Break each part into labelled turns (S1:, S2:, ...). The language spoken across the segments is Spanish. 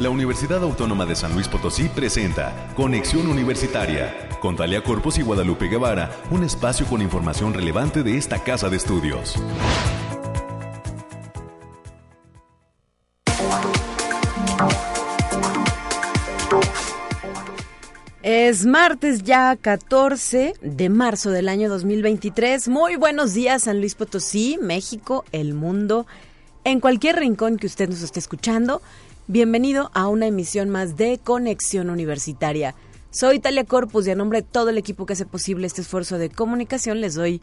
S1: la Universidad Autónoma de San Luis Potosí presenta Conexión Universitaria con Talia Corpus y Guadalupe Guevara, un espacio con información relevante de esta casa de estudios.
S2: Es martes ya 14 de marzo del año 2023. Muy buenos días San Luis Potosí, México, el mundo, en cualquier rincón que usted nos esté escuchando. Bienvenido a una emisión más de Conexión Universitaria. Soy Talia Corpus y a nombre de todo el equipo que hace posible este esfuerzo de comunicación les doy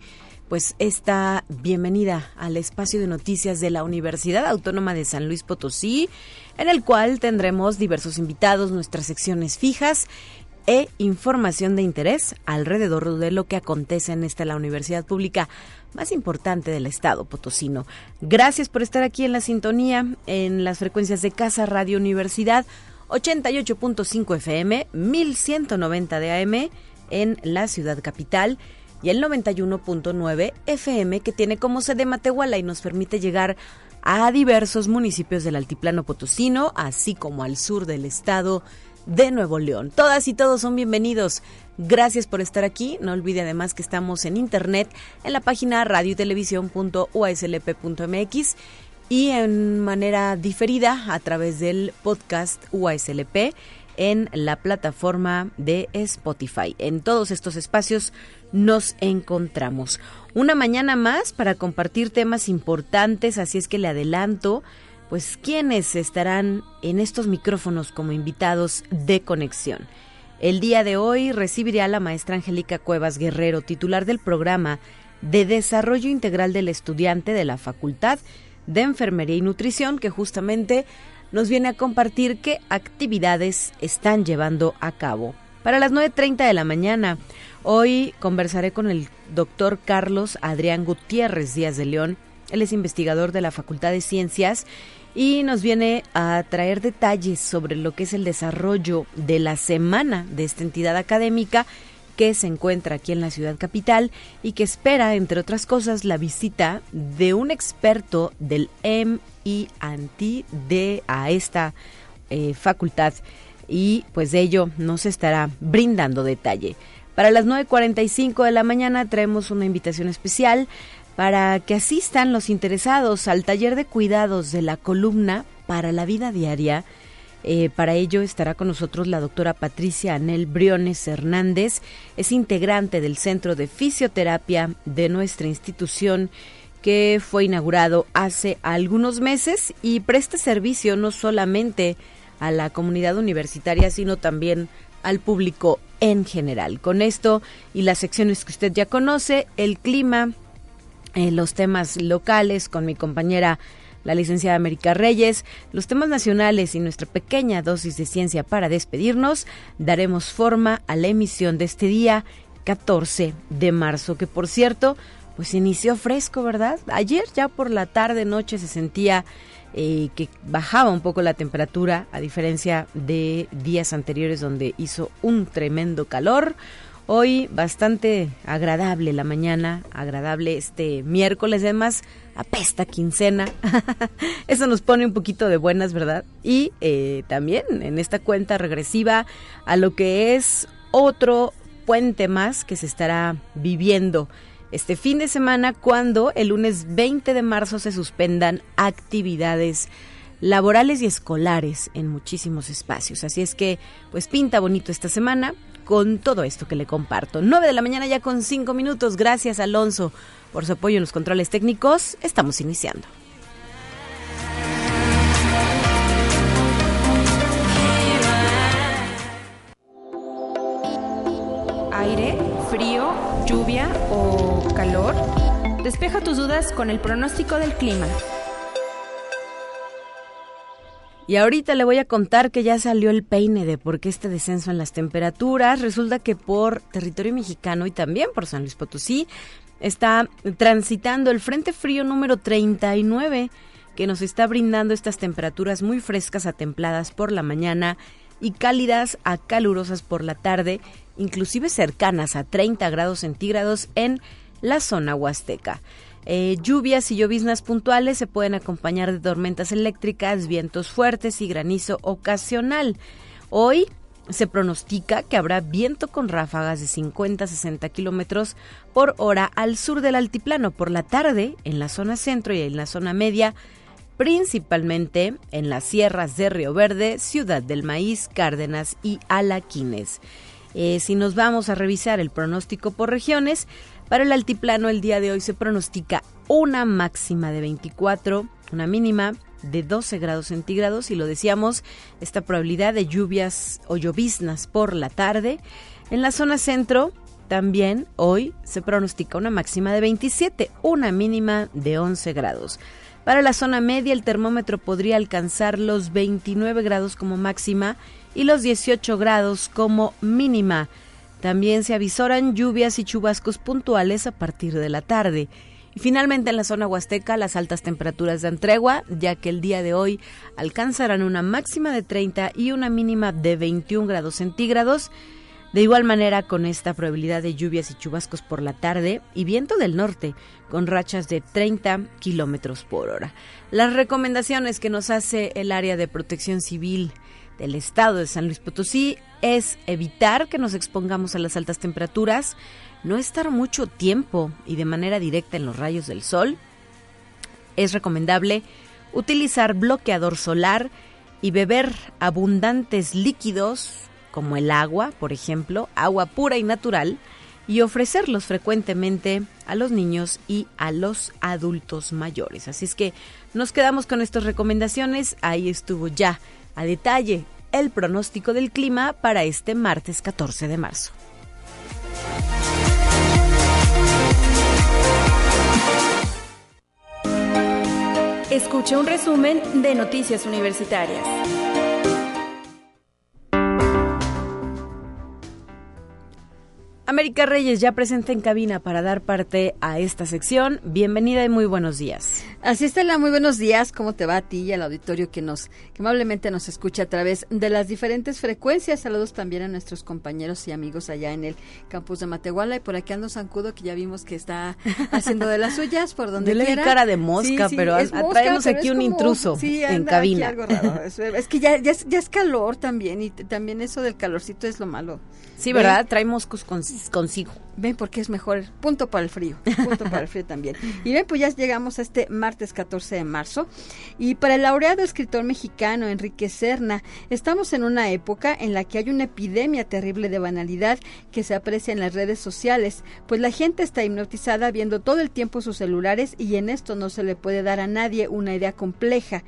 S2: pues esta bienvenida al espacio de noticias de la Universidad Autónoma de San Luis Potosí, en el cual tendremos diversos invitados, nuestras secciones fijas e información de interés alrededor de lo que acontece en esta la universidad pública más importante del estado potosino. Gracias por estar aquí en la sintonía en las frecuencias de Casa Radio Universidad 88.5 FM, 1190 de AM en la ciudad capital y el 91.9 FM que tiene como sede Matehuala y nos permite llegar a diversos municipios del altiplano potosino, así como al sur del estado de Nuevo León. Todas y todos son bienvenidos. Gracias por estar aquí. No olvide además que estamos en internet en la página radiotelevisión.uslp.mx y en manera diferida a través del podcast UASLP en la plataforma de Spotify. En todos estos espacios nos encontramos. Una mañana más para compartir temas importantes, así es que le adelanto pues quiénes estarán en estos micrófonos como invitados de conexión. El día de hoy recibiré a la maestra Angélica Cuevas Guerrero, titular del programa de Desarrollo Integral del Estudiante de la Facultad de Enfermería y Nutrición, que justamente nos viene a compartir qué actividades están llevando a cabo. Para las 9.30 de la mañana, hoy conversaré con el doctor Carlos Adrián Gutiérrez Díaz de León. Él es investigador de la Facultad de Ciencias y nos viene a traer detalles sobre lo que es el desarrollo de la semana de esta entidad académica que se encuentra aquí en la ciudad capital y que espera, entre otras cosas, la visita de un experto del MIT de a esta eh, facultad y pues de ello nos estará brindando detalle. Para las 9.45 de la mañana traemos una invitación especial para que asistan los interesados al taller de cuidados de la columna para la vida diaria. Eh, para ello estará con nosotros la doctora Patricia Anel Briones Hernández, es integrante del Centro de Fisioterapia de nuestra institución que fue inaugurado hace algunos meses y presta servicio no solamente a la comunidad universitaria, sino también al público en general. Con esto y las secciones que usted ya conoce, el clima, eh, los temas locales con mi compañera la licenciada América Reyes, los temas nacionales y nuestra pequeña dosis de ciencia para despedirnos, daremos forma a la emisión de este día 14 de marzo, que por cierto, pues inició fresco, ¿verdad? Ayer ya por la tarde, noche se sentía eh, que bajaba un poco la temperatura, a diferencia de días anteriores donde hizo un tremendo calor. Hoy bastante agradable la mañana, agradable este miércoles, además apesta quincena. Eso nos pone un poquito de buenas, ¿verdad? Y eh, también en esta cuenta regresiva a lo que es otro puente más que se estará viviendo este fin de semana cuando el lunes 20 de marzo se suspendan actividades laborales y escolares en muchísimos espacios. Así es que, pues pinta bonito esta semana con todo esto que le comparto. 9 de la mañana ya con 5 minutos. Gracias Alonso por su apoyo en los controles técnicos. Estamos iniciando.
S3: Aire, frío, lluvia o calor. Despeja tus dudas con el pronóstico del clima.
S2: Y ahorita le voy a contar que ya salió el peine de por qué este descenso en las temperaturas. Resulta que por territorio mexicano y también por San Luis Potosí está transitando el Frente Frío número 39 que nos está brindando estas temperaturas muy frescas a templadas por la mañana y cálidas a calurosas por la tarde, inclusive cercanas a 30 grados centígrados en la zona huasteca. Eh, lluvias y lloviznas puntuales se pueden acompañar de tormentas eléctricas, vientos fuertes y granizo ocasional. Hoy se pronostica que habrá viento con ráfagas de 50 a 60 kilómetros por hora al sur del altiplano. Por la tarde, en la zona centro y en la zona media, principalmente en las sierras de Río Verde, Ciudad del Maíz, Cárdenas y Alaquines. Eh, si nos vamos a revisar el pronóstico por regiones, para el altiplano el día de hoy se pronostica una máxima de 24, una mínima de 12 grados centígrados y lo decíamos, esta probabilidad de lluvias o lloviznas por la tarde. En la zona centro también hoy se pronostica una máxima de 27, una mínima de 11 grados. Para la zona media el termómetro podría alcanzar los 29 grados como máxima y los 18 grados como mínima. También se avisoran lluvias y chubascos puntuales a partir de la tarde. Y finalmente en la zona huasteca las altas temperaturas dan tregua, ya que el día de hoy alcanzarán una máxima de 30 y una mínima de 21 grados centígrados. De igual manera, con esta probabilidad de lluvias y chubascos por la tarde y viento del norte, con rachas de 30 kilómetros por hora. Las recomendaciones que nos hace el área de protección civil del estado de San Luis Potosí es evitar que nos expongamos a las altas temperaturas, no estar mucho tiempo y de manera directa en los rayos del sol. Es recomendable utilizar bloqueador solar y beber abundantes líquidos como el agua, por ejemplo, agua pura y natural, y ofrecerlos frecuentemente a los niños y a los adultos mayores. Así es que nos quedamos con estas recomendaciones. Ahí estuvo ya a detalle el pronóstico del clima para este martes 14 de marzo.
S3: Escuche un resumen de Noticias Universitarias.
S2: América Reyes ya presenta en cabina para dar parte a esta sección. Bienvenida y muy buenos días.
S4: Así está la muy buenos días. ¿Cómo te va a ti y al auditorio que nos que amablemente nos escucha a través de las diferentes frecuencias? Saludos también a nuestros compañeros y amigos allá en el campus de Matehuala y por aquí ando Zancudo que ya vimos que está haciendo de las suyas por donde
S2: Yo
S4: quiera.
S2: le cara de mosca, pero traemos aquí un intruso en cabina.
S4: Es, que ya, ya, es, ya es calor también y también eso del calorcito es lo malo.
S2: Sí, ¿verdad? Trae moscos con consigo.
S4: Ven, porque es mejor. Punto para el frío. Punto para el frío también. Y ven, pues ya llegamos a este martes 14 de marzo. Y para el laureado escritor mexicano Enrique Serna, estamos en una época en la que hay una epidemia terrible de banalidad que se aprecia en las redes sociales, pues la gente está hipnotizada viendo todo el tiempo sus celulares y en esto no se le puede dar a nadie una idea compleja.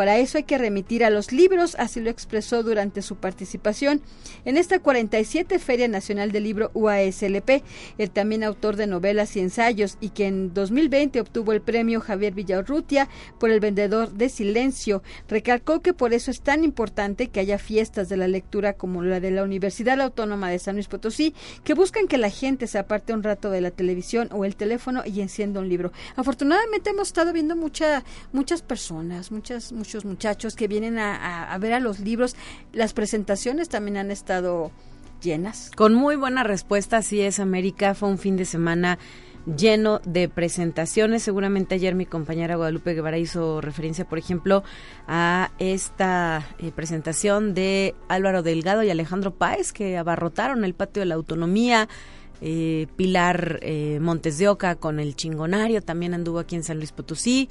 S4: Para eso hay que remitir a los libros, así lo expresó durante su participación en esta 47 Feria Nacional del Libro UASLP, el también autor de novelas y ensayos y que en 2020 obtuvo el premio Javier Villarrutia por El Vendedor de Silencio. Recalcó que por eso es tan importante que haya fiestas de la lectura como la de la Universidad Autónoma de San Luis Potosí, que buscan que la gente se aparte un rato de la televisión o el teléfono y encienda un libro. Afortunadamente hemos estado viendo mucha, muchas personas, muchas muchos muchachos que vienen a, ver a los libros. Las presentaciones también han estado llenas.
S2: Con muy buena respuesta, así es, América. Fue un fin de semana lleno de presentaciones. Seguramente ayer mi compañera Guadalupe Guevara hizo referencia, por ejemplo, a esta eh, presentación de Álvaro Delgado y Alejandro Páez, que abarrotaron el patio de la autonomía. Eh, Pilar eh, Montes de Oca con el chingonario, también anduvo aquí en San Luis Potosí.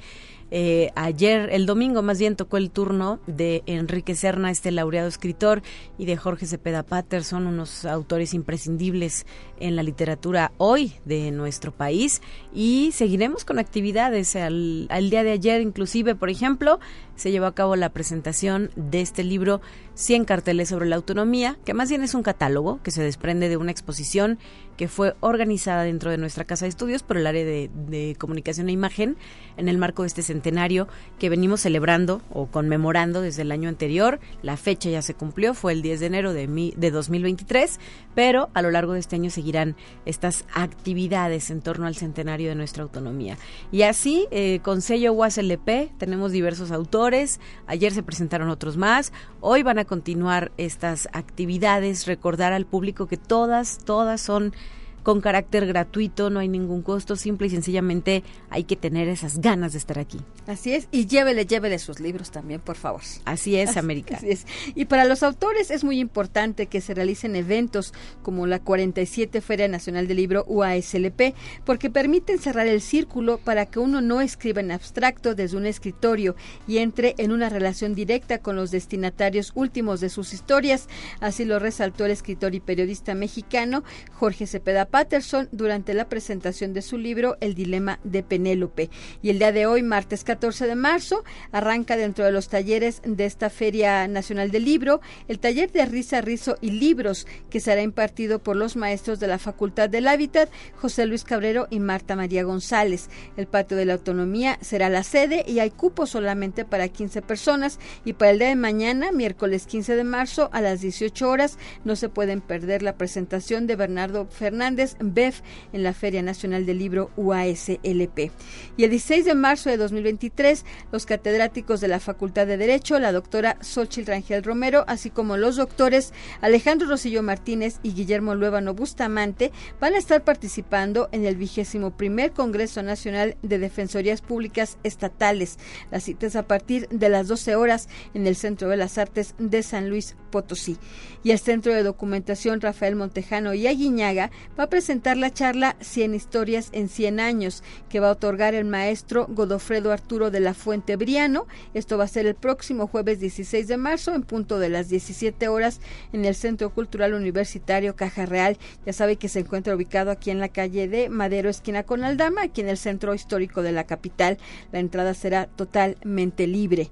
S2: Eh, ayer, el domingo más bien, tocó el turno de Enrique Serna, este laureado escritor, y de Jorge Cepeda Patterson, unos autores imprescindibles en la literatura hoy de nuestro país. Y seguiremos con actividades. Al, día de ayer, inclusive, por ejemplo, se llevó a cabo la presentación de este libro 100 carteles sobre la autonomía, que más bien es un catálogo que se desprende de una exposición que fue organizada dentro de nuestra casa de estudios por el área de, comunicación e imagen en el marco de este centenario que venimos celebrando o conmemorando desde el año anterior. La fecha ya se cumplió, fue el 10 de enero de, mi, de 2023, pero a lo largo de este año seguirán estas actividades en torno al centenario de nuestra autonomía. Y así, eh, con sello UASLP, tenemos diversos autores, ayer se presentaron otros más, hoy van a continuar estas actividades, recordar al público que todas, todas son con carácter gratuito, no hay ningún costo, simple y sencillamente hay que tener esas ganas de estar aquí.
S4: Así es, y llévele, llévele sus libros también, por favor.
S2: Así es, América.
S4: Así es. Y para los autores es muy importante que se realicen eventos como la 47 Feria Nacional del Libro UASLP, porque permiten cerrar el círculo para que uno no escriba en abstracto desde un escritorio y entre en una relación directa con los destinatarios últimos de sus historias. Así lo resaltó el escritor y periodista mexicano Jorge Cepeda Patterson durante la presentación de su libro El dilema de Penélope. Y el día de hoy, martes 14 de marzo, arranca dentro de los talleres de esta Feria Nacional del Libro el taller de risa, rizo y libros que será impartido por los maestros de la Facultad del Hábitat, José Luis Cabrero y Marta María González. El patio de la autonomía será la sede y hay cupo solamente para 15 personas y para el día de mañana, miércoles 15 de marzo a las 18 horas, no se pueden perder la presentación de Bernardo Fernández BEF en la Feria Nacional del Libro UASLP. Y el 16 de marzo de 2023, los catedráticos de la Facultad de Derecho, la doctora Xochitl Rangel Romero, así como los doctores Alejandro Rosillo Martínez y Guillermo Luevano Bustamante, van a estar participando en el vigésimo primer Congreso Nacional de Defensorías Públicas Estatales. Las citas a partir de las 12 horas en el Centro de las Artes de San Luis Potosí. Y el Centro de Documentación Rafael Montejano y Aguiñaga va a presentar la charla 100 historias en 100 años que va a otorgar el maestro Godofredo Arturo de la Fuente Briano. Esto va a ser el próximo jueves 16 de marzo en punto de las 17 horas en el Centro Cultural Universitario Caja Real. Ya sabe que se encuentra ubicado aquí en la calle de Madero, esquina con Aldama, aquí en el centro histórico de la capital. La entrada será totalmente libre.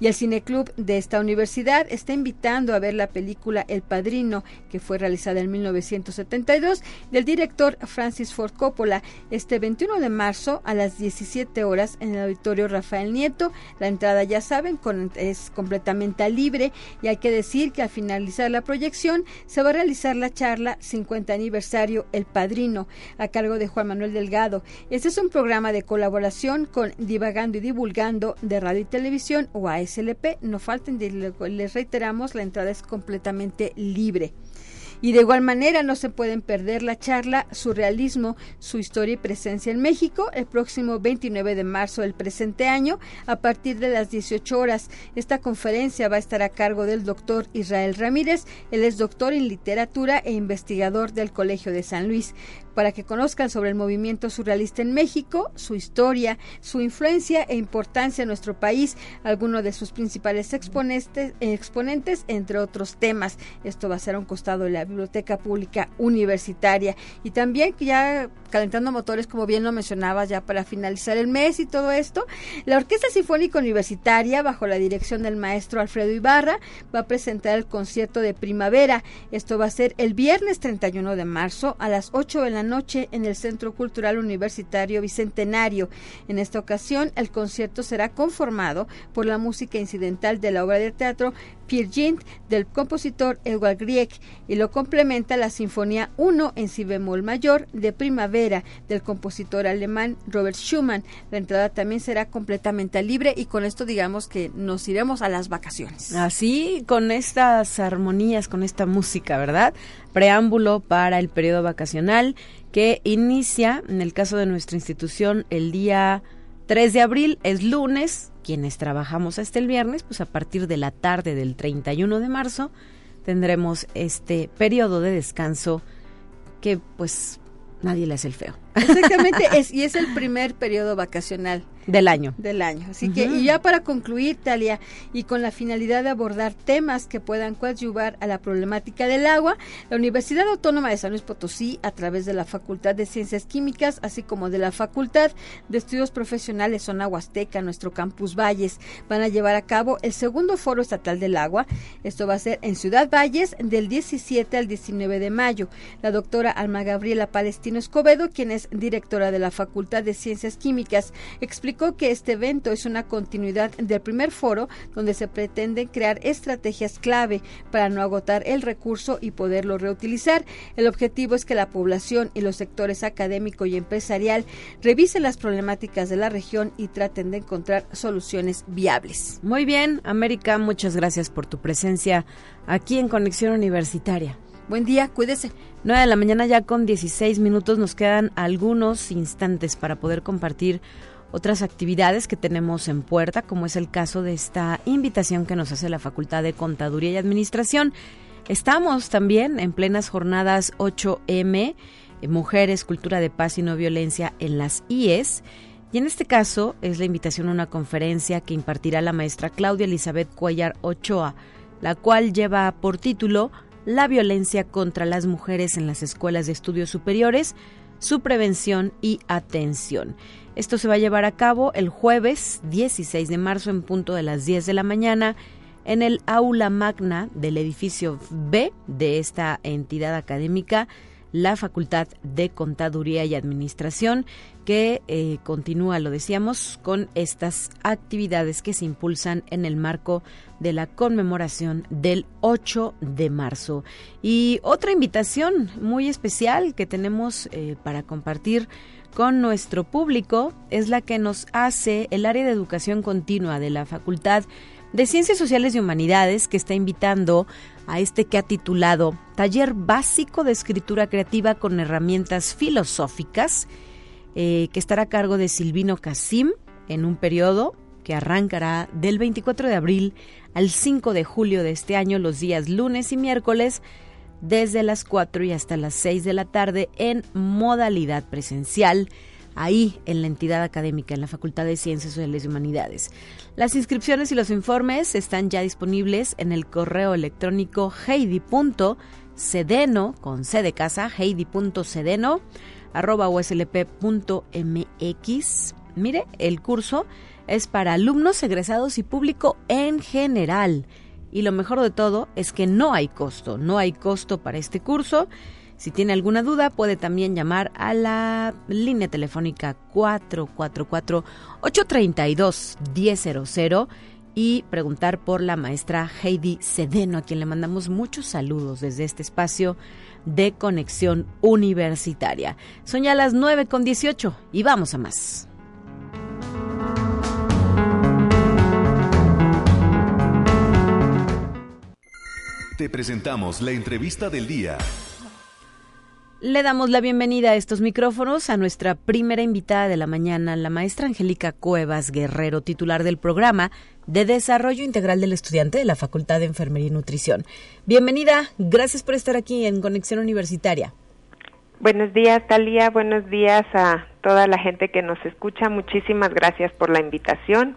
S4: Y el Cineclub de esta universidad está invitando a ver la película El Padrino, que fue realizada en 1972, del director Francis Ford Coppola, este 21 de marzo a las 17 horas en el auditorio Rafael Nieto. La entrada, ya saben, es completamente libre y hay que decir que al finalizar la proyección se va a realizar la charla 50 aniversario El Padrino, a cargo de Juan Manuel Delgado. Este es un programa de colaboración con Divagando y Divulgando de Radio y Televisión o ASLP. No falten, les reiteramos, la entrada es completamente libre. Y de igual manera no se pueden perder la charla Surrealismo, su historia y presencia en México el próximo 29 de marzo del presente año a partir de las 18 horas. Esta conferencia va a estar a cargo del doctor Israel Ramírez. Él es doctor en literatura e investigador del Colegio de San Luis para que conozcan sobre el movimiento surrealista en México, su historia, su influencia e importancia en nuestro país, algunos de sus principales exponentes, entre otros temas. Esto va a ser a un costado de la Biblioteca Pública Universitaria. Y también ya calentando motores, como bien lo mencionabas, ya para finalizar el mes y todo esto, la Orquesta Sinfónica Universitaria, bajo la dirección del maestro Alfredo Ibarra, va a presentar el concierto de primavera. Esto va a ser el viernes 31 de marzo a las 8 de la noche en el Centro Cultural Universitario Bicentenario. En esta ocasión, el concierto será conformado por la música incidental de la obra de teatro Pierre del compositor Edward Grieg y lo complementa la Sinfonía 1 en si bemol mayor de Primavera del compositor alemán Robert Schumann. La entrada también será completamente libre y con esto digamos que nos iremos a las vacaciones.
S2: Así, con estas armonías, con esta música, ¿verdad? Preámbulo para el periodo vacacional que inicia, en el caso de nuestra institución, el día 3 de abril, es lunes, quienes trabajamos hasta el viernes, pues a partir de la tarde del 31 de marzo tendremos este periodo de descanso que pues nadie le hace el feo.
S4: Exactamente, es, y es el primer periodo vacacional
S2: del año.
S4: Del año. Así que, y ya para concluir, Talia, y con la finalidad de abordar temas que puedan coadyuvar a la problemática del agua, la Universidad Autónoma de San Luis Potosí, a través de la Facultad de Ciencias Químicas, así como de la Facultad de Estudios Profesionales Zona Huasteca, nuestro campus Valles, van a llevar a cabo el segundo Foro Estatal del Agua. Esto va a ser en Ciudad Valles del 17 al 19 de mayo. La doctora Alma Gabriela Palestino Escobedo, quien es directora de la Facultad de Ciencias Químicas, explicó que este evento es una continuidad del primer foro donde se pretenden crear estrategias clave para no agotar el recurso y poderlo reutilizar. El objetivo es que la población y los sectores académico y empresarial revisen las problemáticas de la región y traten de encontrar soluciones viables.
S2: Muy bien, América, muchas gracias por tu presencia aquí en Conexión Universitaria.
S4: Buen día, cuídese.
S2: 9 de la mañana ya con 16 minutos nos quedan algunos instantes para poder compartir otras actividades que tenemos en puerta, como es el caso de esta invitación que nos hace la Facultad de Contaduría y Administración. Estamos también en plenas jornadas 8M, eh, Mujeres, Cultura de Paz y No Violencia en las IES. Y en este caso es la invitación a una conferencia que impartirá la maestra Claudia Elizabeth Cuellar Ochoa, la cual lleva por título La violencia contra las mujeres en las escuelas de estudios superiores, su prevención y atención. Esto se va a llevar a cabo el jueves 16 de marzo en punto de las 10 de la mañana en el aula magna del edificio B de esta entidad académica, la Facultad de Contaduría y Administración, que eh, continúa, lo decíamos, con estas actividades que se impulsan en el marco de la conmemoración del 8 de marzo. Y otra invitación muy especial que tenemos eh, para compartir con nuestro público es la que nos hace el área de educación continua de la Facultad de Ciencias Sociales y Humanidades que está invitando a este que ha titulado Taller Básico de Escritura Creativa con Herramientas Filosóficas, eh, que estará a cargo de Silvino Casim en un periodo que arrancará del 24 de abril al 5 de julio de este año, los días lunes y miércoles, desde las 4 y hasta las 6 de la tarde en modalidad presencial, ahí en la entidad académica, en la Facultad de Ciencias Sociales y Humanidades. Las inscripciones y los informes están ya disponibles en el correo electrónico heidi.cedeno, con C de casa, heidi.cedeno, arroba uslp.mx. Mire, el curso es para alumnos, egresados y público en general. Y lo mejor de todo es que no hay costo, no hay costo para este curso. Si tiene alguna duda, puede también llamar a la línea telefónica 444-832-1000 y preguntar por la maestra Heidi Sedeno, a quien le mandamos muchos saludos desde este espacio de conexión universitaria. Son ya las 9 con 18 y vamos a más.
S1: Te presentamos la entrevista del día.
S2: Le damos la bienvenida a estos micrófonos a nuestra primera invitada de la mañana, la maestra Angélica Cuevas Guerrero, titular del programa de Desarrollo Integral del Estudiante de la Facultad de Enfermería y Nutrición. Bienvenida, gracias por estar aquí en Conexión Universitaria.
S5: Buenos días, Talía. Buenos días a toda la gente que nos escucha. Muchísimas gracias por la invitación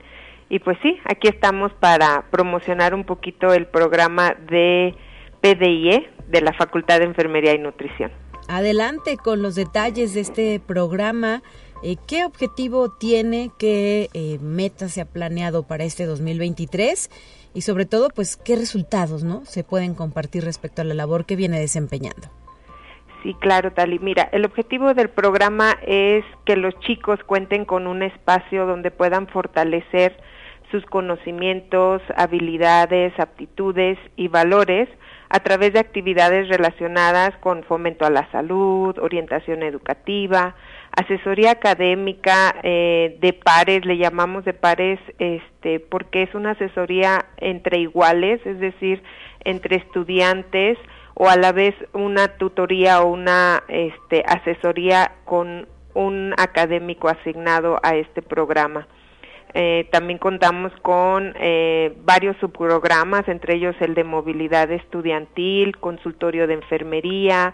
S5: y pues sí, aquí estamos para promocionar un poquito el programa de PDIE de la Facultad de Enfermería y Nutrición.
S2: Adelante con los detalles de este programa. Eh, ¿Qué objetivo tiene? ¿Qué eh, meta se ha planeado para este 2023? Y sobre todo, pues, ¿qué resultados no se pueden compartir respecto a la labor que viene desempeñando?
S5: Sí, claro, Tali. Mira, el objetivo del programa es que los chicos cuenten con un espacio donde puedan fortalecer sus conocimientos, habilidades, aptitudes y valores a través de actividades relacionadas con fomento a la salud, orientación educativa, asesoría académica eh, de pares, le llamamos de pares, este, porque es una asesoría entre iguales, es decir, entre estudiantes o a la vez una tutoría o una este, asesoría con un académico asignado a este programa. Eh, también contamos con eh, varios subprogramas, entre ellos el de movilidad estudiantil, consultorio de enfermería,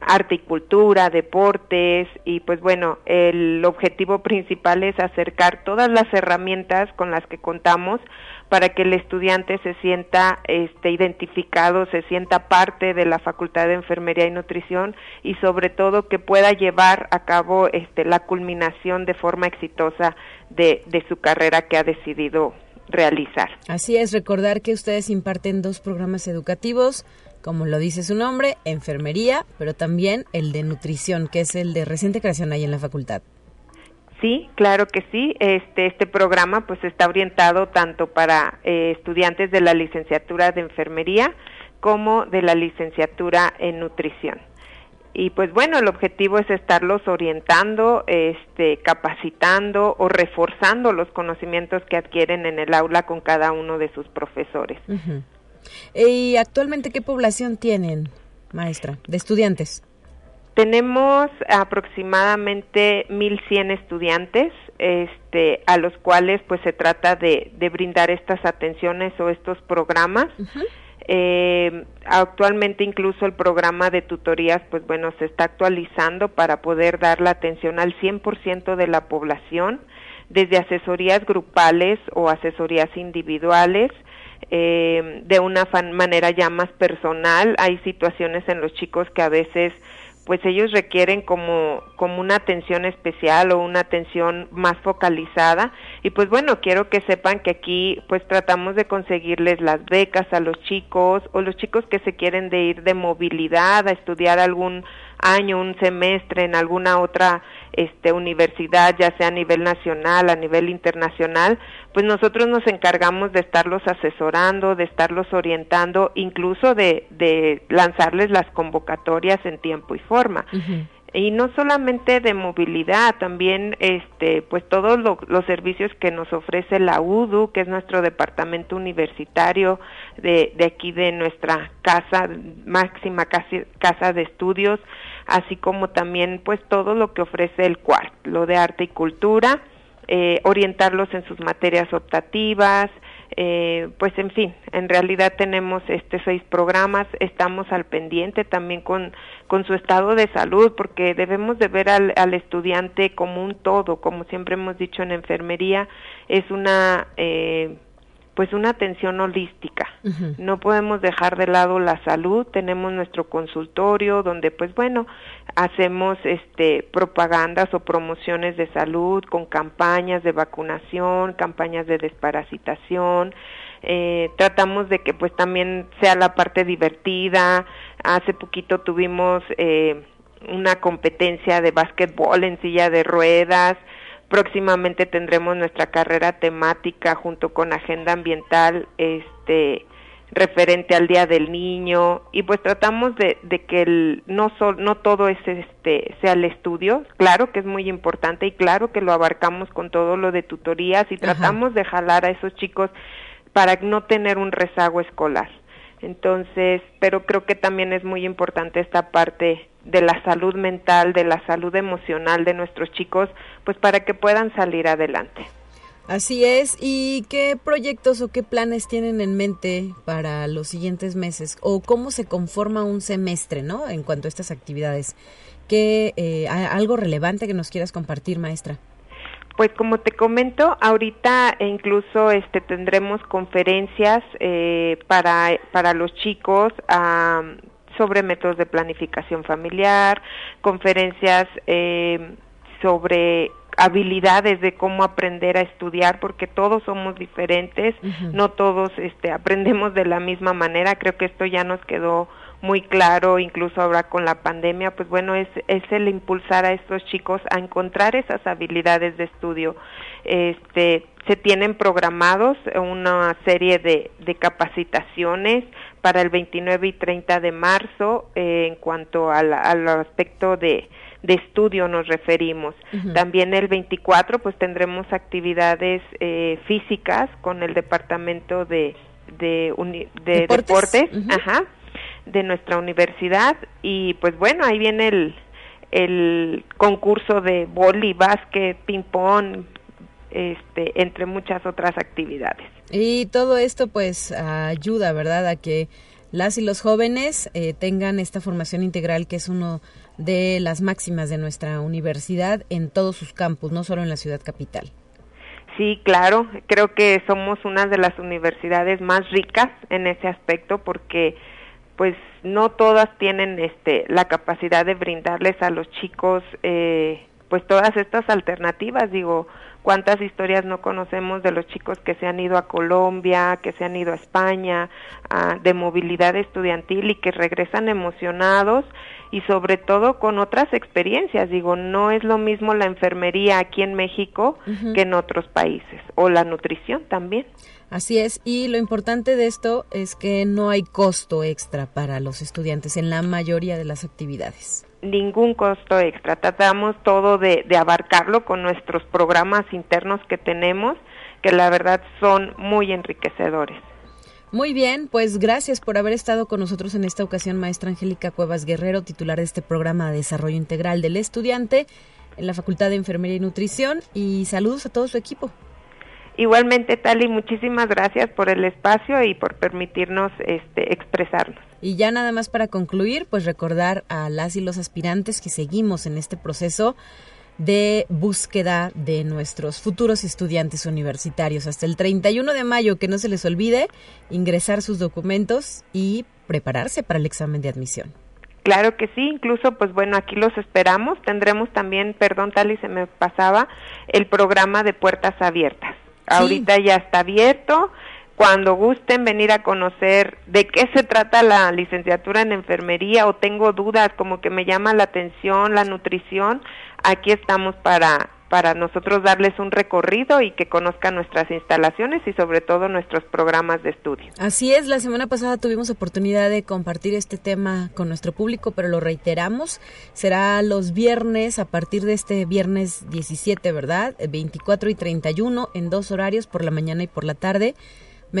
S5: arte y cultura, deportes y pues bueno, el objetivo principal es acercar todas las herramientas con las que contamos para que el estudiante se sienta este, identificado, se sienta parte de la Facultad de Enfermería y Nutrición y sobre todo que pueda llevar a cabo este, la culminación de forma exitosa de, de su carrera que ha decidido realizar.
S2: Así es, recordar que ustedes imparten dos programas educativos, como lo dice su nombre, enfermería, pero también el de nutrición, que es el de reciente creación ahí en la facultad.
S5: Sí, claro que sí. Este, este programa pues está orientado tanto para eh, estudiantes de la licenciatura de enfermería como de la licenciatura en nutrición. Y pues bueno, el objetivo es estarlos orientando, este, capacitando o reforzando los conocimientos que adquieren en el aula con cada uno de sus profesores.
S2: ¿Y actualmente qué población tienen? maestra, de estudiantes?
S5: Tenemos aproximadamente 1.100 estudiantes, este, a los cuales pues se trata de, brindar estas atenciones o estos programas. Eh, actualmente incluso el programa de tutorías, pues bueno, se está actualizando para poder dar la atención al 100% de la población, desde asesorías grupales o asesorías individuales, eh, de una manera ya más personal. Hay situaciones en los chicos que a veces pues ellos requieren como, como una atención especial o una atención más focalizada. Y pues bueno, quiero que sepan que aquí pues tratamos de conseguirles las becas a los chicos o los chicos que se quieren de ir de movilidad a estudiar algún año, un semestre en alguna otra este, universidad, ya sea a nivel nacional, a nivel internacional, pues nosotros nos encargamos de estarlos asesorando, de estarlos orientando, incluso de, de lanzarles las convocatorias en tiempo y forma. y no solamente de movilidad, también este pues todos los servicios que nos ofrece la UDU, que es nuestro departamento universitario de, de aquí de nuestra casa, máxima casa de estudios, así como también pues todo lo que ofrece el CUART, lo de arte y cultura, eh, orientarlos en sus materias optativas, eh, pues en fin, en realidad tenemos este seis programas, estamos al pendiente también con, con su estado de salud, porque debemos de ver al, al estudiante como un todo, como siempre hemos dicho en enfermería, es una eh, pues una atención holística. No podemos dejar de lado la salud, tenemos nuestro consultorio donde pues bueno, hacemos este propagandas o promociones de salud con campañas de vacunación, campañas de desparasitación, eh, tratamos de que pues también sea la parte divertida. Hace poquito tuvimos eh, una competencia de básquetbol en silla de ruedas, Próximamente tendremos nuestra carrera temática junto con agenda ambiental, este referente al día del niño y pues tratamos de, de que el, no no todo es este sea el estudio. Claro que es muy importante y claro que lo abarcamos con todo lo de tutorías y tratamos de jalar a esos chicos para no tener un rezago escolar. Entonces pero creo que también es muy importante esta parte de la salud mental, de la salud emocional de nuestros chicos, pues para que puedan salir adelante.
S2: Así es, ¿y qué proyectos o qué planes tienen en mente para los siguientes meses? ¿O cómo se conforma un semestre, ¿no? En cuanto a estas actividades. ¿Qué, eh, ¿Algo relevante que nos quieras compartir, maestra?
S5: Pues como te comento, ahorita incluso este, tendremos conferencias eh, para, para los chicos, sobre métodos de planificación familiar, conferencias eh, sobre habilidades de cómo aprender a estudiar porque todos somos diferentes, no todos este aprendemos de la misma manera, creo que esto ya nos quedó muy claro, incluso ahora con la pandemia, pues bueno, es, es el impulsar a estos chicos a encontrar esas habilidades de estudio. Este, se tienen programados una serie de, de capacitaciones para el 29 y 30 de marzo eh, en cuanto al, al aspecto de, de estudio nos referimos. También el 24 pues tendremos actividades eh, físicas con el departamento de, de, de deportes, ajá, de nuestra universidad. Y pues bueno, ahí viene el, el concurso de boli, básquet, ping pong, este, entre muchas otras actividades.
S2: Y todo esto pues ayuda, ¿verdad?, a que las y los jóvenes eh, tengan esta formación integral que es uno de las máximas de nuestra universidad en todos sus campus, no solo en la ciudad capital.
S5: Sí, claro, creo que somos una de las universidades más ricas en ese aspecto porque pues no todas tienen este la capacidad de brindarles a los chicos eh, pues todas estas alternativas digo cuántas historias no conocemos de los chicos que se han ido a Colombia que se han ido a España de movilidad estudiantil y que regresan emocionados y sobre todo con otras experiencias. Digo no es lo mismo la enfermería aquí en México que en otros países o la nutrición también.
S2: Así es, y lo importante de esto es que no hay costo extra para los estudiantes en la mayoría de las actividades.
S5: Ningún costo extra, tratamos todo de, abarcarlo con nuestros programas internos que tenemos, que la verdad son muy enriquecedores.
S2: Muy bien, pues gracias por haber estado con nosotros en esta ocasión, maestra Angélica Cuevas Guerrero, titular de este programa de desarrollo integral del estudiante en la Facultad de Enfermería y Nutrición. Y saludos a todo su equipo.
S5: Igualmente, Tali, muchísimas gracias por el espacio y por permitirnos este, expresarnos.
S2: Y ya nada más para concluir, pues recordar a las y los aspirantes que seguimos en este proceso de búsqueda de nuestros futuros estudiantes universitarios hasta el 31 de mayo, que no se les olvide ingresar sus documentos y prepararse para el examen de admisión.
S5: Claro que sí, incluso pues bueno, aquí los esperamos. Tendremos también, perdón Tali, se me pasaba, el programa de puertas abiertas. Ahorita ya está abierto. Cuando gusten venir a conocer de qué se trata la licenciatura en enfermería o tengo dudas como que me llama la atención la nutrición, aquí estamos para para nosotros darles un recorrido y que conozcan nuestras instalaciones y sobre todo nuestros programas de estudio.
S2: Así es, la semana pasada tuvimos oportunidad de compartir este tema con nuestro público, pero lo reiteramos, será los viernes a partir de este viernes 17, ¿verdad? 24 y 31 en dos horarios, por la mañana y por la tarde.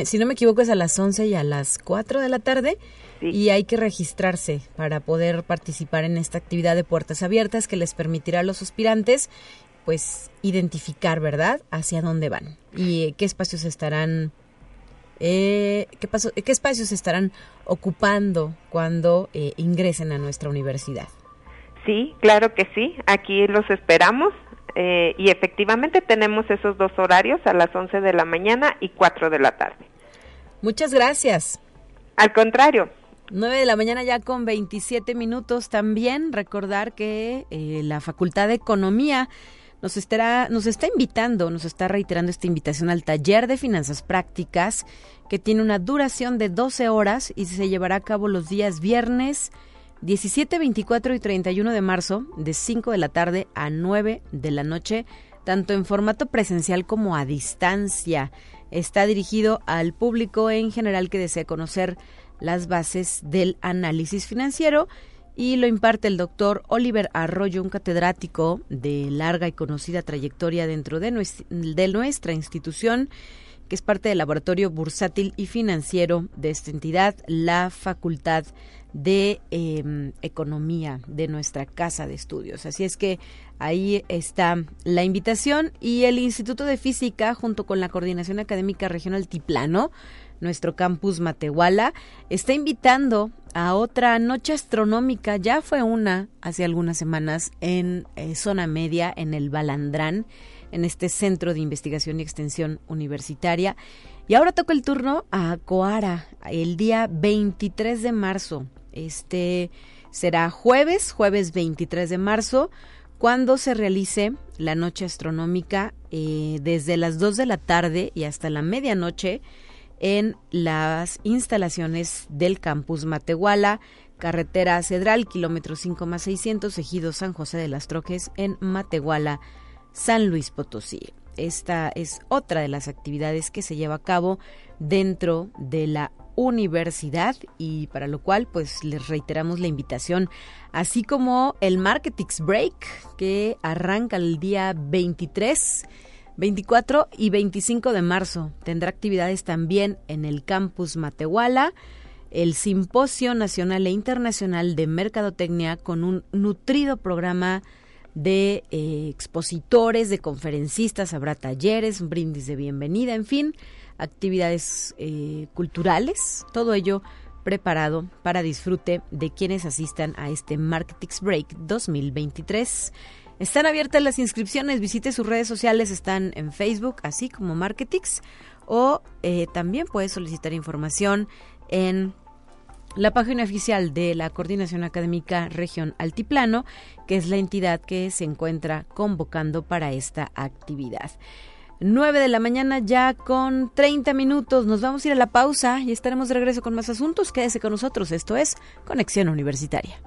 S2: Si no me equivoco es a las 11 y a las 4 de la tarde. Y hay que registrarse para poder participar en esta actividad de puertas abiertas que les permitirá a los aspirantes pues identificar, ¿verdad?, hacia dónde van y eh, qué espacios estarán eh, ¿qué, paso, qué espacios estarán ocupando cuando eh, ingresen a nuestra universidad.
S5: Sí, claro que sí. Aquí los esperamos eh, y efectivamente tenemos esos dos horarios a las 11 de la mañana y 4 de la tarde.
S2: Muchas gracias.
S5: Al contrario.
S2: 9 de la mañana ya con 27 minutos. También recordar que la Facultad de Economía nos estará, nos está invitando, nos está reiterando esta invitación al taller de finanzas prácticas que tiene una duración de 12 horas y se llevará a cabo los días viernes 17, 24 y 31 de marzo de 5 de la tarde a 9 de la noche, tanto en formato presencial como a distancia. Está dirigido al público en general que desea conocer las bases del análisis financiero y lo imparte el doctor Oliver Arroyo, un catedrático de larga y conocida trayectoria dentro de nuestra, institución, que es parte del laboratorio bursátil y financiero de esta entidad, la Facultad de em, Economía de nuestra casa de estudios. Así es que ahí está la invitación y el Instituto de Física, junto con la Coordinación Académica Regional Tiplano, nuestro campus Matehuala, está invitando a otra noche astronómica. Ya fue una hace algunas semanas en eh, zona media, en el Balandrán, en este centro de investigación y extensión universitaria. Y ahora toca el turno a Coara, el día 23 de marzo. Este será jueves, jueves 23 de marzo, cuando se realice la noche astronómica eh, desde las 2 de la tarde y hasta la medianoche en las instalaciones del campus Matehuala, carretera Cedral, kilómetro 5 más 600, ejido San José de las Troques, en Matehuala, San Luis Potosí. Esta es otra de las actividades que se lleva a cabo dentro de la universidad y para lo cual pues les reiteramos la invitación, así como el Marketix Break que arranca el día 23 24 y 25 de marzo. Tendrá actividades también en el campus Matehuala, el Simposio Nacional e Internacional de Mercadotecnia con un nutrido programa de eh, expositores, de conferencistas, habrá talleres, brindis de bienvenida, en fin, actividades eh, culturales, todo ello preparado para disfrute de quienes asistan a este Marketix Break 2023. Están abiertas las inscripciones, visite sus redes sociales, están en Facebook, así como Marketix, o eh, también puede solicitar información en la página oficial de la Coordinación Académica Región Altiplano, que es la entidad que se encuentra convocando para esta actividad. 9 de la mañana ya con 30 minutos. Nos vamos a ir a la pausa y estaremos de regreso con más asuntos. Quédese con nosotros. Esto es Conexión Universitaria.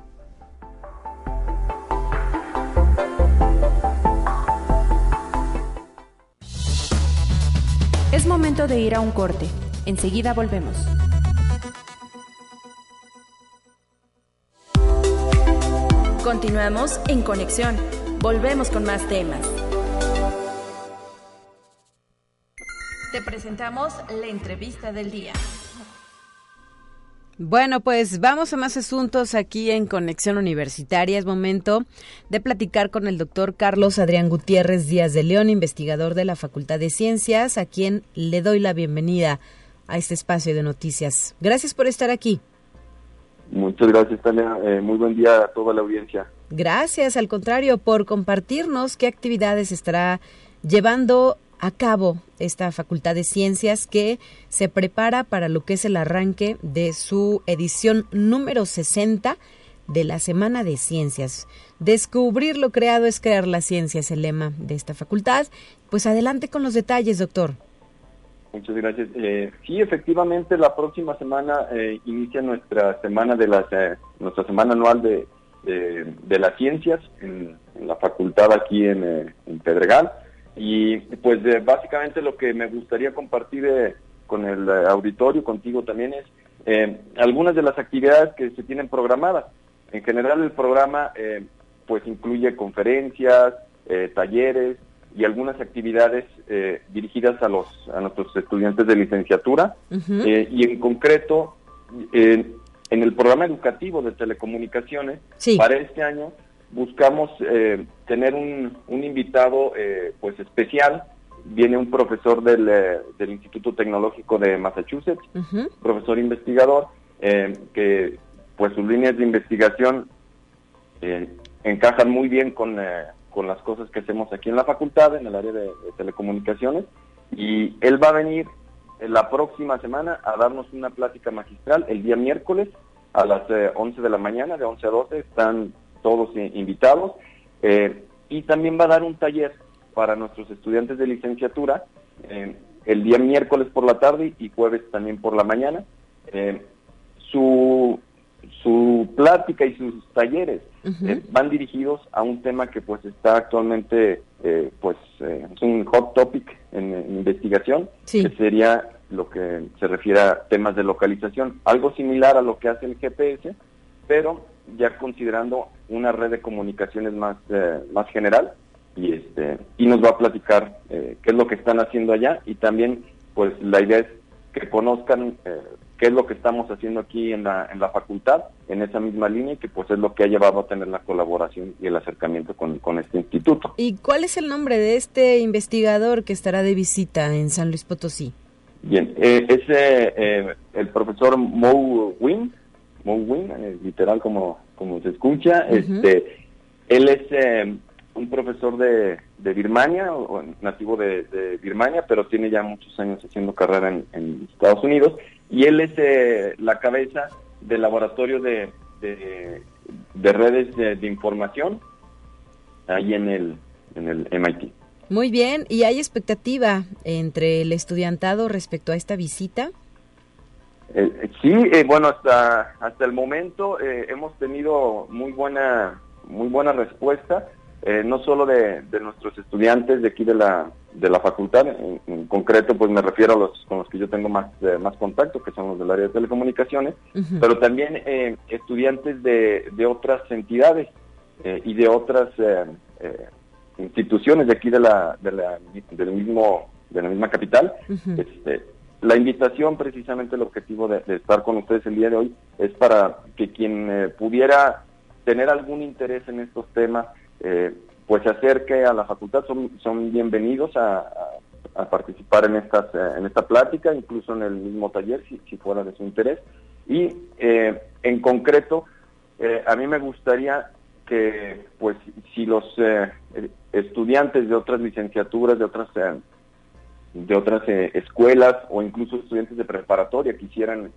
S3: Es momento de ir a un corte. Enseguida volvemos. Continuamos en conexión. Volvemos con más temas. Te presentamos la entrevista del día.
S2: Bueno, pues vamos a más asuntos aquí en Conexión Universitaria. Es momento de platicar con el doctor Carlos Adrián Gutiérrez Díaz de León, investigador de la Facultad de Ciencias, a quien le doy la bienvenida a este espacio de noticias. Gracias por estar aquí.
S6: Muchas gracias, Tania. Eh, muy buen día a toda la audiencia.
S2: Gracias, al contrario, por compartirnos qué actividades estará llevando a cabo esta Facultad de Ciencias que se prepara para lo que es el arranque de su edición número 60 de la Semana de Ciencias. Descubrir lo creado es crear la ciencia, es el lema de esta facultad. Pues adelante con los detalles, doctor.
S6: Muchas gracias. Eh, sí, efectivamente, la próxima semana eh, inicia nuestra semana de las, eh, nuestra semana anual de, de, las ciencias en, la facultad aquí en, en Pedregal. Y pues básicamente lo que me gustaría compartir eh, con el eh, auditorio, contigo también, es eh, algunas de las actividades que se tienen programadas. En general el programa pues incluye conferencias, talleres y algunas actividades dirigidas a los a nuestros estudiantes de licenciatura. Y en concreto en el programa educativo de telecomunicaciones para este año buscamos eh, tener un, un invitado eh, pues especial. Viene un profesor del, eh, del Instituto Tecnológico de Massachusetts, profesor investigador, que pues sus líneas de investigación encajan muy bien con, con las cosas que hacemos aquí en la facultad, en el área de, telecomunicaciones. Y él va a venir la próxima semana a darnos una plática magistral el día miércoles a las 11 de la mañana, de 11 a 12. Están todos invitados. Eh, y también va a dar un taller para nuestros estudiantes de licenciatura eh, el día miércoles por la tarde y jueves también por la mañana. Eh, su, su plática y sus talleres van dirigidos a un tema que pues está actualmente pues es un hot topic en, investigación que sería lo que se refiere a temas de localización algo similar a lo que hace el GPS pero ya considerando una red de comunicaciones más, eh, más general y, este, y nos va a platicar eh, qué es lo que están haciendo allá y también pues la idea es que conozcan eh, qué es lo que estamos haciendo aquí en la, en la facultad, en esa misma línea, y que pues es lo que ha llevado a tener la colaboración y el acercamiento con, con este instituto.
S2: ¿Y cuál es el nombre de este investigador que estará de visita en San Luis Potosí?
S6: Bien, es el profesor Mo Wing, eh, literal como, como se escucha. este Él es eh, un profesor de, de Birmania, o, nativo de, Birmania, pero tiene ya muchos años haciendo carrera en, Estados Unidos. Y él es eh, la cabeza del laboratorio de, de, redes de, información ahí en el, en el MIT.
S2: Muy bien, ¿y hay expectativa entre el estudiantado respecto a esta visita?
S6: Eh, sí, eh, bueno, hasta hasta el momento eh, hemos tenido muy buena muy buena respuesta, no solo de, nuestros estudiantes de aquí de la de la facultad, en, concreto, pues me refiero a los con los que yo tengo más más contacto, que son los del área de telecomunicaciones, pero también estudiantes de, de otras entidades y de otras instituciones de aquí de la, de la del mismo de la misma capital, este, la invitación, precisamente el objetivo de, estar con ustedes el día de hoy, es para que quien eh, pudiera tener algún interés en estos temas, eh, pues se acerque a la facultad, son, son bienvenidos a, participar en, estas, eh, en esta plática, incluso en el mismo taller, si, si fuera de su interés. Y en concreto, a mí me gustaría que, pues, si los estudiantes de otras licenciaturas, de otras de otras eh, escuelas o incluso estudiantes de preparatoria quisieran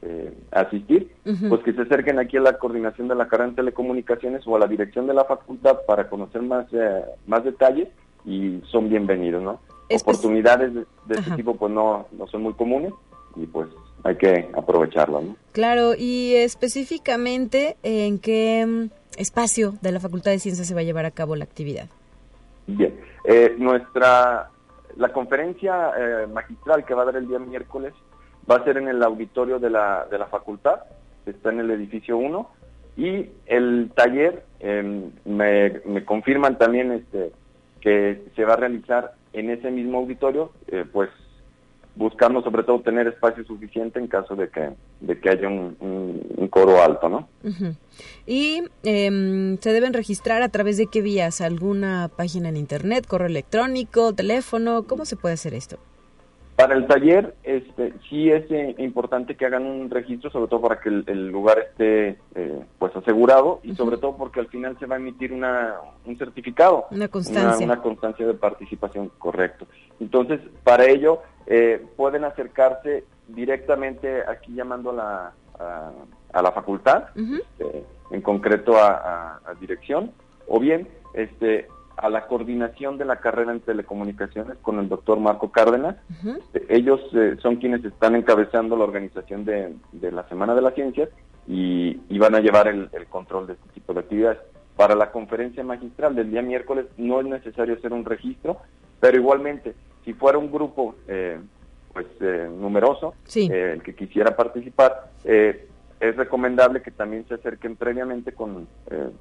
S6: eh, asistir, pues que se acerquen aquí a la coordinación de la carrera en telecomunicaciones o a la dirección de la facultad para conocer más, eh, más detalles y son bienvenidos, ¿no? Oportunidades de, este tipo pues no, no son muy comunes y pues hay que aprovecharlas, ¿no?
S2: Claro, y específicamente en qué mm, espacio de la Facultad de Ciencias se va a llevar a cabo la actividad.
S6: Bien, nuestra la conferencia eh, magistral que va a dar el día miércoles va a ser en el auditorio de la, de la facultad, está en el edificio 1, y el taller em, me, me, confirman también este, que se va a realizar en ese mismo auditorio, eh, pues buscando sobre todo tener espacio suficiente en caso de que, de que haya un, coro alto, ¿no?
S2: Y em, se deben registrar a través de qué vías, alguna página en internet, correo electrónico, teléfono, ¿cómo se puede hacer esto?
S6: Para el taller, este, sí es eh, importante que hagan un registro, sobre todo para que el, lugar esté eh, pues asegurado y sobre todo porque al final se va a emitir una, un certificado.
S2: Una constancia.
S6: Una, constancia de participación, correcto. Entonces, para ello, eh, pueden acercarse directamente aquí llamando a la, a, la facultad, este, en concreto a, a, dirección, o bien este, a la coordinación de la carrera en telecomunicaciones con el doctor Marco Cárdenas. Ellos eh, son quienes están encabezando la organización de, la Semana de las Ciencias y, van a llevar el, control de este tipo de actividades. Para la conferencia magistral del día miércoles no es necesario hacer un registro, pero igualmente, si fuera un grupo eh, pues eh, numeroso, el que quisiera participar, es recomendable que también se acerquen previamente con,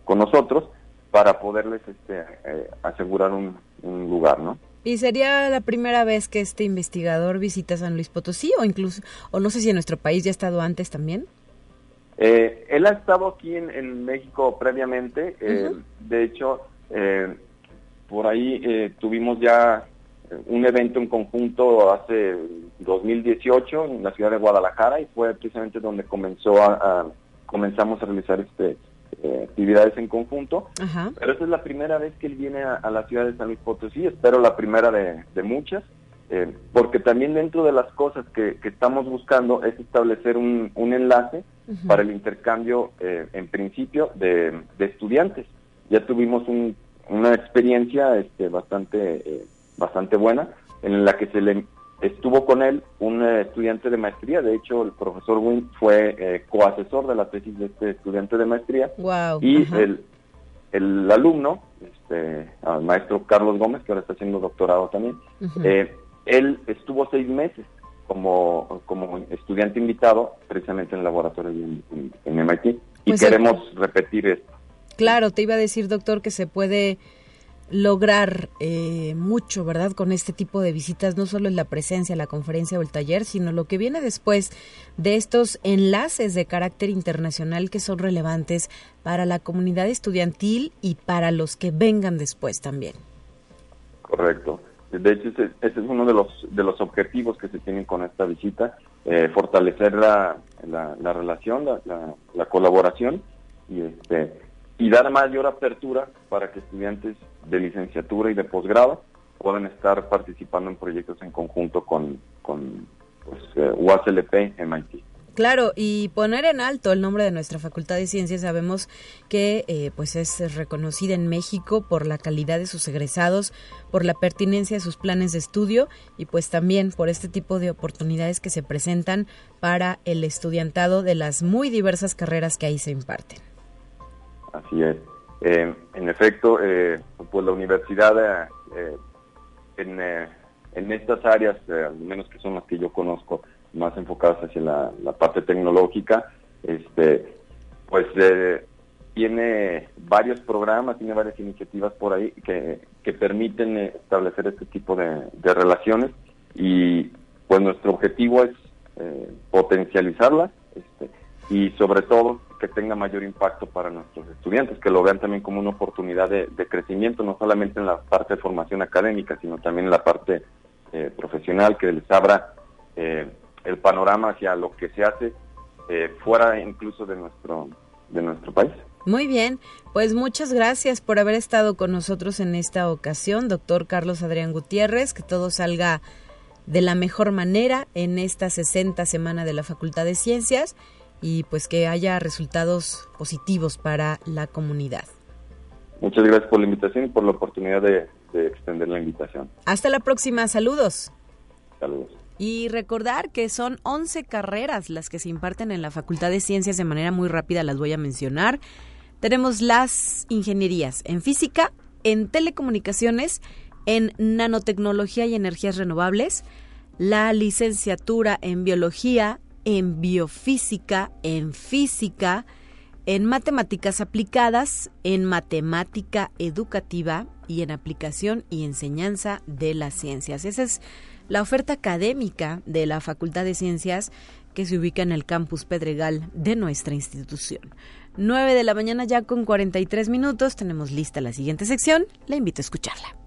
S6: con nosotros para poderles este, eh, asegurar un, lugar, ¿no?
S2: ¿Y sería la primera vez que este investigador visita San Luis Potosí o incluso, o no sé si en nuestro país ya ha estado antes también?
S6: Eh, él ha estado aquí en, México previamente, eh, de hecho, por ahí tuvimos ya un evento en conjunto hace 2018 en la ciudad de Guadalajara y fue precisamente donde comenzó a comenzamos a realizar este eh, actividades en conjunto. Pero esta es la primera vez que él viene a, la ciudad de San Luis Potosí, espero la primera de, muchas, eh, porque también dentro de las cosas que, estamos buscando es establecer un, enlace para el intercambio, eh, en principio, de, estudiantes. Ya tuvimos una experiencia este, bastante, bastante buena en la que se le Estuvo con él un eh, estudiante de maestría, de hecho el profesor Wynn fue eh, coasesor de la tesis de este estudiante de maestría. Y el, el alumno, este, el maestro Carlos Gómez, que ahora está haciendo doctorado también, eh, él estuvo seis meses como, como estudiante invitado precisamente en el laboratorio en, MIT y pues queremos repetir esto.
S2: Claro, te iba a decir, doctor, que se puede lograr eh, mucho, ¿verdad? Con este tipo de visitas, no solo en la presencia, la conferencia o el taller, sino lo que viene después de estos enlaces de carácter internacional que son relevantes para la comunidad estudiantil y para los que vengan después también.
S6: Correcto. De hecho, ese, es uno de los, de los objetivos que se tienen con esta visita, eh, fortalecer la, la, relación, la, la, colaboración y este y dar mayor apertura para que estudiantes de licenciatura y de posgrado puedan estar participando en proyectos en conjunto con, con pues, eh, UASLP MIT.
S2: Claro, y poner en alto el nombre de nuestra Facultad de Ciencias, sabemos que eh, pues es reconocida en México por la calidad de sus egresados, por la pertinencia de sus planes de estudio y pues también por este tipo de oportunidades que se presentan para el estudiantado de las muy diversas carreras que ahí se imparten.
S6: Así es. Eh, en efecto, eh, pues la universidad eh, en, estas áreas, al menos que son las que yo conozco, más enfocadas hacia la, parte tecnológica, este, pues tiene varios programas, tiene varias iniciativas por ahí que, permiten establecer este tipo de, de, relaciones y pues nuestro objetivo es potencializarlas este, y sobre todo que tenga mayor impacto para nuestros estudiantes, que lo vean también como una oportunidad de, crecimiento, no solamente en la parte de formación académica, sino también en la parte eh, profesional, que les abra eh, el panorama hacia lo que se hace eh, fuera incluso de nuestro, de nuestro país.
S2: Muy bien, pues muchas gracias por haber estado con nosotros en esta ocasión, doctor Carlos Adrián Gutiérrez, que todo salga de la mejor manera en esta 60 semana de la Facultad de Ciencias y pues que haya resultados positivos para la comunidad.
S6: Muchas gracias por la invitación y por la oportunidad de, extender la invitación.
S2: Hasta la próxima, saludos.
S6: Saludos.
S2: Y recordar que son 11 carreras las que se imparten en la Facultad de Ciencias de manera muy rápida, las voy a mencionar. Tenemos las ingenierías en física, en telecomunicaciones, en nanotecnología y energías renovables, la licenciatura en biología, en biofísica, en física, en matemáticas aplicadas, en matemática educativa y en aplicación y enseñanza de las ciencias. Esa es la oferta académica de la Facultad de Ciencias que se ubica en el campus Pedregal de nuestra institución. 9 de la mañana ya con 43 minutos, tenemos lista la siguiente sección, la invito a escucharla.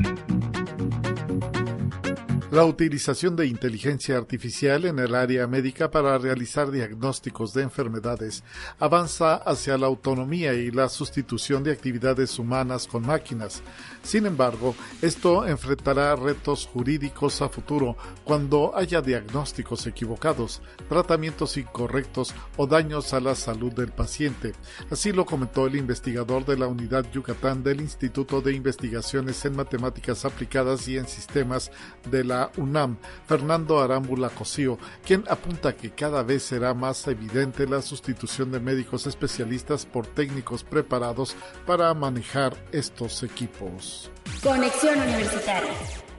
S7: La utilización de inteligencia artificial en el área médica para realizar diagnósticos de enfermedades avanza hacia la autonomía y la sustitución de actividades humanas con máquinas. Sin embargo, esto enfrentará retos jurídicos a futuro cuando haya diagnósticos equivocados, tratamientos incorrectos o daños a la salud del paciente. Así lo comentó el investigador de la Unidad Yucatán del Instituto de Investigaciones en Matemáticas Aplicadas y en Sistemas de la UNAM, Fernando Arámbula Cosío, quien apunta que cada vez será más evidente la sustitución de médicos especialistas por técnicos preparados para manejar estos equipos.
S3: Conexión Universitaria.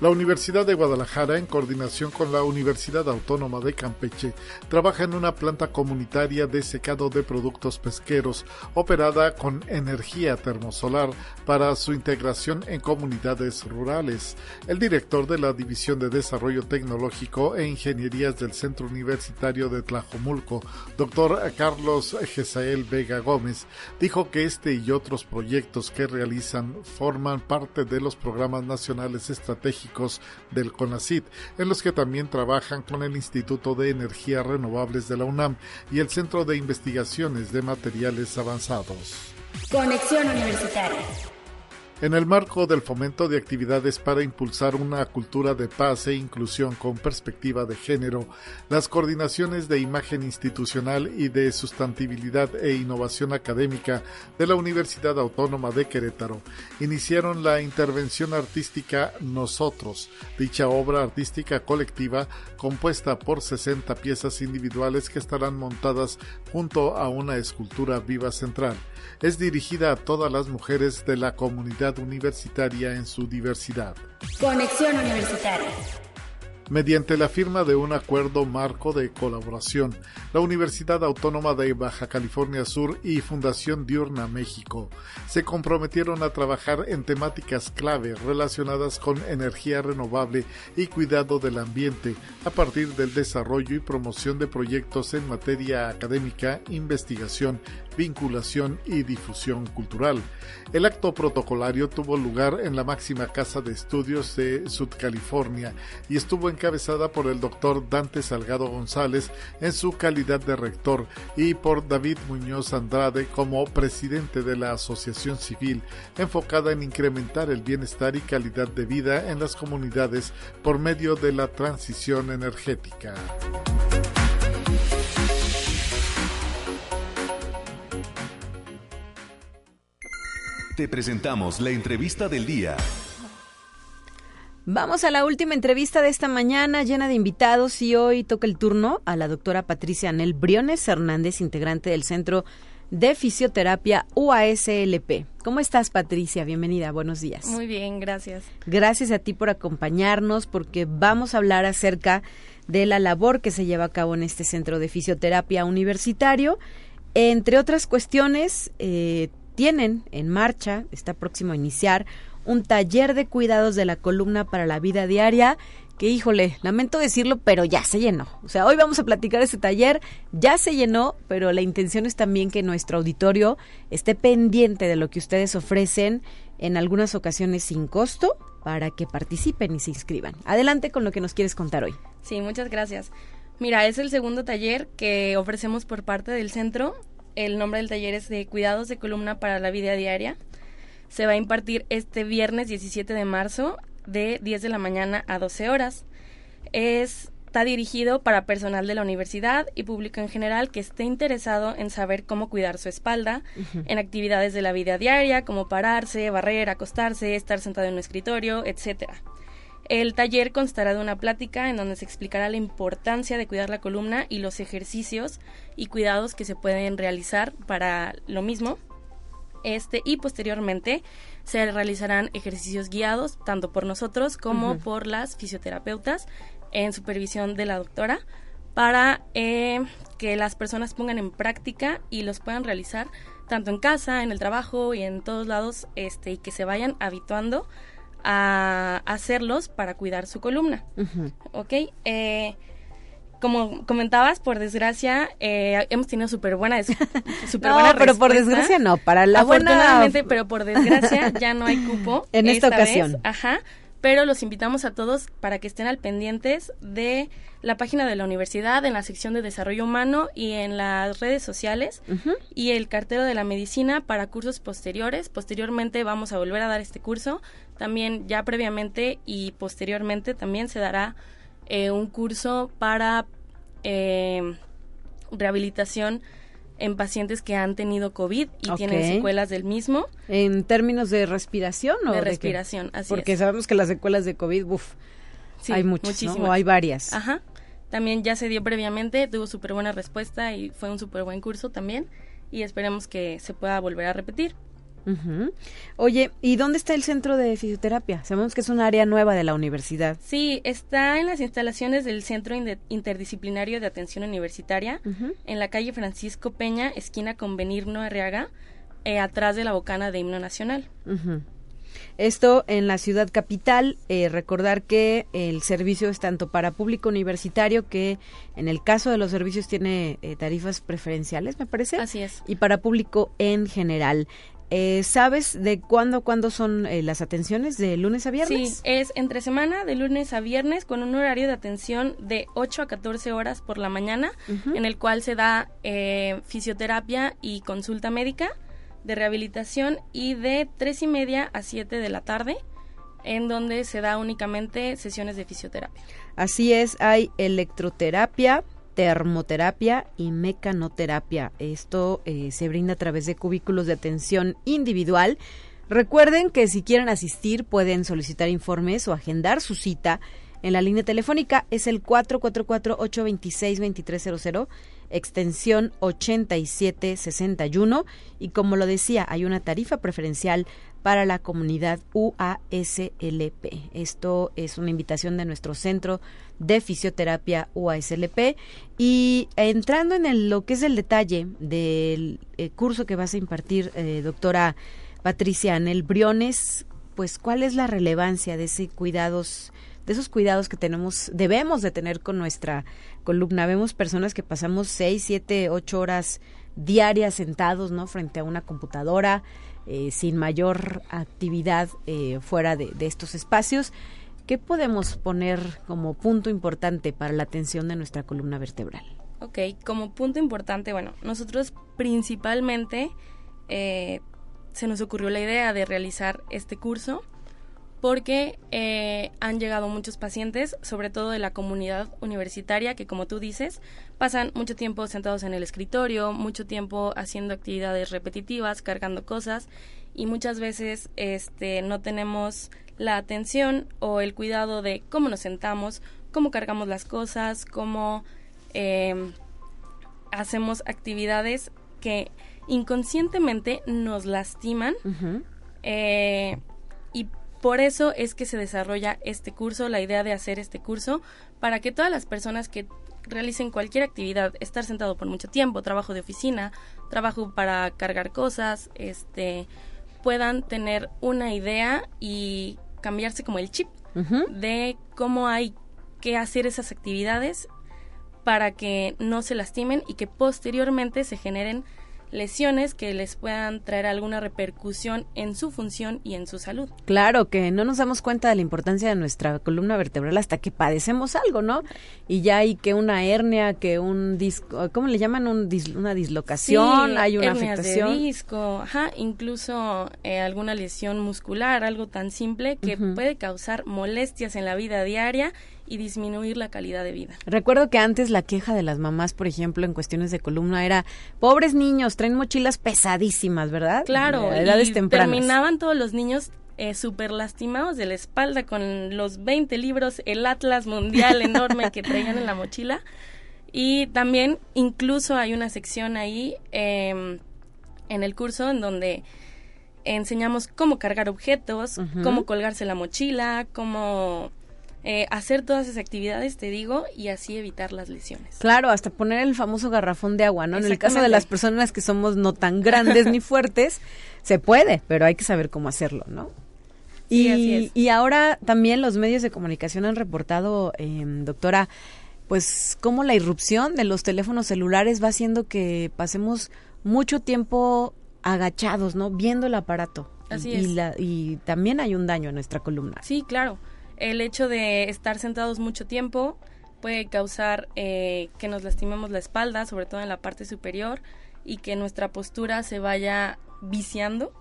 S7: La Universidad de Guadalajara, en coordinación con la Universidad Autónoma de Campeche, trabaja en una planta comunitaria de secado de productos pesqueros operada con energía termosolar para su integración en comunidades rurales. El director de la División de Desarrollo Tecnológico e Ingenierías del Centro Universitario de Tlajomulco, doctor Carlos Gesael Vega Gómez, dijo que este y otros proyectos que realizan forman parte de los programas nacionales estratégicos del CONACIT, en los que también trabajan con el Instituto de Energías Renovables de la UNAM y el Centro de Investigaciones de Materiales Avanzados.
S3: Conexión Universitaria
S7: en el marco del fomento de actividades para impulsar una cultura de paz e inclusión con perspectiva de género, las coordinaciones de imagen institucional y de sustantibilidad e innovación académica de la Universidad Autónoma de Querétaro iniciaron la intervención artística Nosotros, dicha obra artística colectiva compuesta por 60 piezas individuales que estarán montadas junto a una escultura viva central. Es dirigida a todas las mujeres de la comunidad universitaria en su diversidad.
S3: Conexión Universitaria.
S7: Mediante la firma de un acuerdo marco de colaboración, la Universidad Autónoma de Baja California Sur y Fundación Diurna México se comprometieron a trabajar en temáticas clave relacionadas con energía renovable y cuidado del ambiente a partir del desarrollo y promoción de proyectos en materia académica, investigación, vinculación y difusión cultural. El acto protocolario tuvo lugar en la máxima casa de estudios de California y estuvo encabezada por el doctor Dante Salgado González en su calidad de rector y por David Muñoz Andrade como presidente de la Asociación Civil, enfocada en incrementar el bienestar y calidad de vida en las comunidades por medio de la transición energética.
S1: Te presentamos la entrevista del día.
S2: Vamos a la última entrevista de esta mañana llena de invitados y hoy toca el turno a la doctora Patricia Anel Briones Hernández, integrante del Centro de Fisioterapia UASLP. ¿Cómo estás, Patricia? Bienvenida, buenos días.
S8: Muy bien, gracias.
S2: Gracias a ti por acompañarnos porque vamos a hablar acerca de la labor que se lleva a cabo en este Centro de Fisioterapia Universitario. Entre otras cuestiones, eh, tienen en marcha, está próximo a iniciar, un taller de cuidados de la columna para la vida diaria que híjole, lamento decirlo, pero ya se llenó. O sea, hoy vamos a platicar este taller, ya se llenó, pero la intención es también que nuestro auditorio esté pendiente de lo que ustedes ofrecen en algunas ocasiones sin costo para que participen y se inscriban. Adelante con lo que nos quieres contar hoy.
S8: Sí, muchas gracias. Mira, es el segundo taller que ofrecemos por parte del centro el nombre del taller es de Cuidados de Columna para la Vida Diaria. Se va a impartir este viernes 17 de marzo de 10 de la mañana a 12 horas. está dirigido para personal de la universidad y público en general que esté interesado en saber cómo cuidar su espalda en actividades de la vida diaria, como pararse, barrer, acostarse, estar sentado en un escritorio, etcétera. El taller constará de una plática en donde se explicará la importancia de cuidar la columna y los ejercicios y cuidados que se pueden realizar para lo mismo. Este y posteriormente se realizarán ejercicios guiados tanto por nosotros como por las fisioterapeutas en supervisión de la doctora para eh, que las personas pongan en práctica y los puedan realizar tanto en casa, en el trabajo y en todos lados, este, y que se vayan habituando a hacerlos para cuidar su columna. ¿Ok? Eh, como comentabas, por desgracia, eh, hemos tenido súper buena, super
S2: no, pero por desgracia no, para la
S8: Afortunadamente, pero por desgracia ya no hay cupo.
S2: en esta, ocasión.
S8: Ajá, pero los invitamos a todos para que estén al pendientes de la página de la universidad, en la sección de desarrollo humano y en las redes sociales y el cartero de la medicina para cursos posteriores. Posteriormente vamos a volver a dar este curso. También ya previamente y posteriormente también se dará eh, un curso para eh, rehabilitación en pacientes que han tenido COVID y tienen secuelas del mismo.
S2: ¿En términos de respiración o
S8: de respiración? así
S2: Porque sabemos que las secuelas de COVID, uff, hay muchas, O hay varias.
S8: Ajá. También ya se dio previamente, tuvo súper buena respuesta y fue un súper buen curso también. Y esperemos que se pueda volver a repetir.
S2: Oye, ¿y dónde está el centro de fisioterapia? Sabemos que es un área nueva de la universidad.
S8: Sí, está en las instalaciones del Centro Interdisciplinario de Atención Universitaria, en la calle Francisco Peña, esquina con Benigno Arriaga, eh, atrás de la bocana de Himno Nacional.
S2: Esto en la ciudad capital, eh, recordar que el servicio es tanto para público universitario, que en el caso de los servicios tiene eh, tarifas preferenciales, me parece.
S8: Así es.
S2: Y para público en general. Eh, ¿Sabes de cuándo, cuándo son eh, las atenciones? ¿De lunes a viernes?
S8: Sí, es entre semana, de lunes a viernes, con un horario de atención de 8 a 14 horas por la mañana, en el cual se da eh, fisioterapia y consulta médica de rehabilitación y de 3 y media a 7 de la tarde en donde se da únicamente sesiones de fisioterapia.
S2: Así es, hay electroterapia, termoterapia y mecanoterapia. Esto eh, se brinda a través de cubículos de atención individual. Recuerden que si quieren asistir pueden solicitar informes o agendar su cita en la línea telefónica. Es el 444-826-2300, extensión 8761. Y como lo decía, hay una tarifa preferencial para la comunidad UASLP. Esto es una invitación de nuestro centro de fisioterapia UASLP. Y entrando en lo que es el detalle del eh, curso que vas a impartir, eh, doctora Patricia Anel Briones, pues cuál es la relevancia de ese cuidados de esos cuidados que tenemos, debemos de tener con nuestra columna. Vemos personas que pasamos seis, siete, ocho horas diarias sentados, ¿no? Frente a una computadora, eh, sin mayor actividad fuera de, de estos espacios. ¿Qué podemos poner como punto importante para la atención de nuestra columna vertebral?
S8: Ok, como punto importante, bueno, nosotros principalmente eh, se nos ocurrió la idea de realizar este curso porque eh, han llegado muchos pacientes, sobre todo de la comunidad universitaria, que como tú dices, pasan mucho tiempo sentados en el escritorio, mucho tiempo haciendo actividades repetitivas, cargando cosas, y muchas veces este, no tenemos la atención o el cuidado de cómo nos sentamos, cómo cargamos las cosas, cómo em, hacemos actividades que inconscientemente nos lastiman. Eh, por eso es que se desarrolla este curso, la idea de hacer este curso, para que todas las personas que realicen cualquier actividad, estar sentado por mucho tiempo, trabajo de oficina, trabajo para cargar cosas, este puedan tener una idea y cambiarse como el chip de cómo hay que hacer esas actividades para que no se lastimen y que posteriormente se generen lesiones que les puedan traer alguna repercusión en su función y en su salud.
S2: Claro, que no nos damos cuenta de la importancia de nuestra columna vertebral hasta que padecemos algo, ¿no? Y ya hay que una hernia, que un disco, ¿cómo le llaman? Un una dislocación, hay una afectación.
S8: de disco, ajá, incluso eh, alguna lesión muscular, algo tan simple que puede causar molestias en la vida diaria y disminuir la calidad de vida.
S2: Recuerdo que antes la queja de las mamás, por ejemplo, en cuestiones de columna era, pobres niños, traen mochilas pesadísimas, ¿verdad?
S8: Claro, edades y terminaban todos los niños eh, súper lastimados de la espalda con los 20 libros, el Atlas Mundial enorme que traían en la mochila. Y también incluso hay una sección ahí em, en el curso en donde enseñamos cómo cargar objetos, cómo colgarse la mochila, cómo eh, hacer todas esas actividades, te digo, y así evitar las lesiones.
S2: Claro, hasta poner el famoso garrafón de agua, ¿no? En el caso de las personas que somos no tan grandes ni fuertes, se puede, pero hay que saber cómo hacerlo, ¿no? y, y ahora también los medios de comunicación han reportado, eh, doctora, pues cómo la irrupción de los teléfonos celulares va haciendo que pasemos mucho tiempo agachados, ¿no? Viendo el aparato.
S8: Así
S2: y,
S8: es.
S2: la, y también hay un daño en nuestra columna.
S8: Sí, claro. El hecho de estar sentados mucho tiempo puede causar eh, que nos lastimemos la espalda, sobre todo en la parte superior, y que nuestra postura se vaya viciando.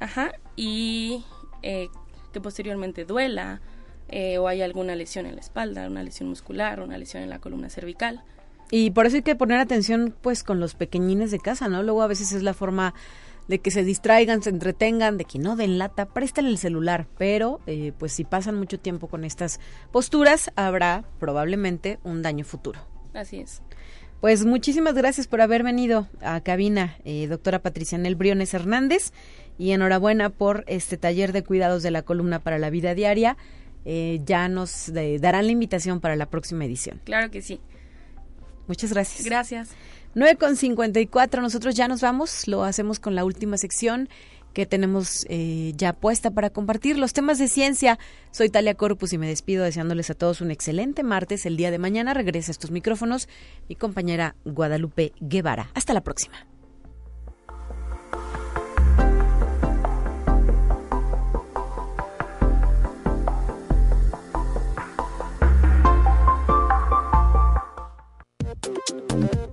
S8: Ajá. Y eh, que posteriormente duela eh, o hay alguna lesión en la espalda, una lesión muscular, una lesión en la columna cervical.
S2: Y por eso hay que poner atención pues con los pequeñines de casa, ¿no? Luego a veces es la forma de que se distraigan, se entretengan, de que no den lata, préstale el celular, pero eh, pues si pasan mucho tiempo con estas posturas habrá probablemente un daño futuro.
S8: Así es.
S2: Pues muchísimas gracias por haber venido a cabina, eh, doctora Patricia Nel Briones Hernández, y enhorabuena por este taller de cuidados de la columna para la vida diaria. Eh, ya nos eh, darán la invitación para la próxima edición.
S8: Claro que sí.
S2: Muchas gracias.
S8: Gracias.
S2: 9 con 54, nosotros ya nos vamos, lo hacemos con la última sección que tenemos eh, ya puesta para compartir los temas de ciencia. Soy Talia Corpus y me despido deseándoles a todos un excelente martes. El día de mañana regresa a estos micrófonos mi compañera Guadalupe Guevara. Hasta la próxima.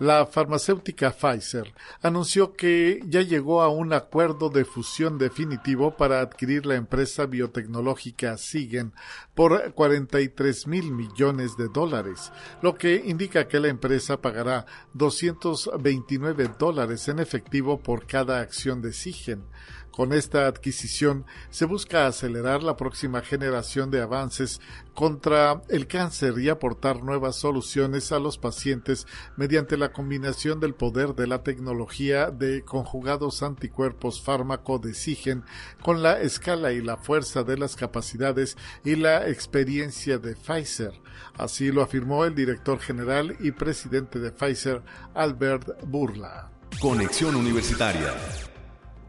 S7: La farmacéutica Pfizer anunció que ya llegó a un acuerdo de fusión definitivo para adquirir la empresa biotecnológica Sigen por 43 mil millones de dólares, lo que indica que la empresa pagará 229 dólares en efectivo por cada acción de Sigen. Con esta adquisición se busca acelerar la próxima generación de avances contra el cáncer y aportar nuevas soluciones a los pacientes mediante la combinación del poder de la tecnología de conjugados anticuerpos fármaco de Sigen con la escala y la fuerza de las capacidades y la experiencia de Pfizer. Así lo afirmó el director general y presidente de Pfizer, Albert Burla.
S1: Conexión Universitaria.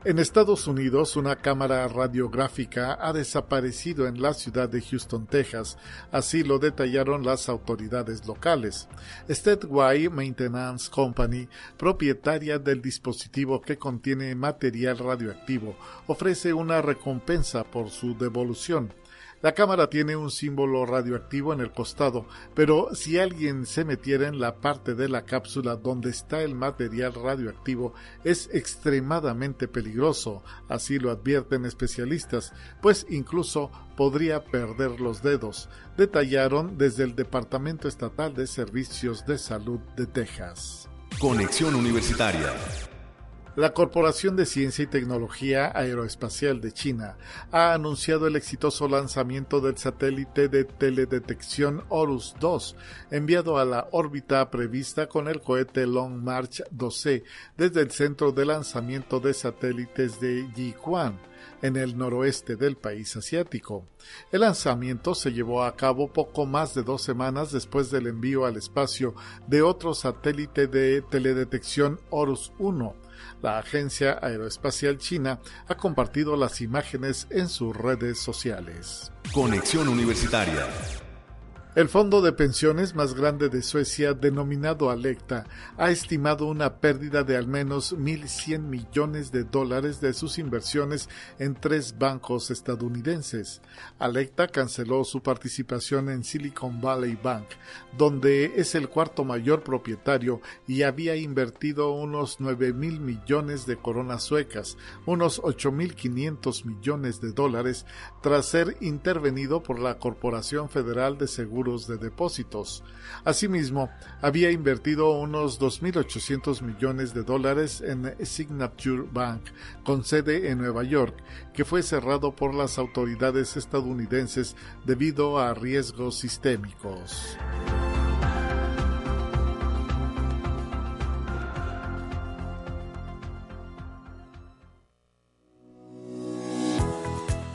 S7: En Estados Unidos, una cámara radiográfica ha desaparecido en la ciudad de Houston, Texas. Así lo detallaron las autoridades locales. Statewide Maintenance Company, propietaria del dispositivo que contiene material radioactivo, ofrece una recompensa por su devolución. La cámara tiene un símbolo radioactivo en el costado, pero si alguien se metiera en la parte de la cápsula donde está el material radioactivo, es extremadamente peligroso, así lo advierten especialistas, pues incluso podría perder los dedos, detallaron desde el Departamento Estatal de Servicios de Salud de Texas.
S1: Conexión Universitaria.
S7: La Corporación de Ciencia y Tecnología Aeroespacial de China ha anunciado el exitoso lanzamiento del satélite de teledetección Horus 2, enviado a la órbita prevista con el cohete Long March 12 desde el centro de lanzamiento de satélites de Yihuan en el noroeste del país asiático. El lanzamiento se llevó a cabo poco más de dos semanas después del envío al espacio de otro satélite de teledetección Horus 1. La Agencia Aeroespacial China ha compartido las imágenes en sus redes sociales.
S1: Conexión Universitaria.
S7: El fondo de pensiones más grande de Suecia, denominado Alecta, ha estimado una pérdida de al menos 1.100 millones de dólares de sus inversiones en tres bancos estadounidenses. Alecta canceló su participación en Silicon Valley Bank, donde es el cuarto mayor propietario y había invertido unos 9.000 millones de coronas suecas, unos 8.500 millones de dólares, tras ser intervenido por la Corporación Federal de De depósitos. Asimismo, había invertido unos 2.800 millones de dólares en Signature Bank, con sede en Nueva York, que fue cerrado por las autoridades estadounidenses debido a riesgos sistémicos.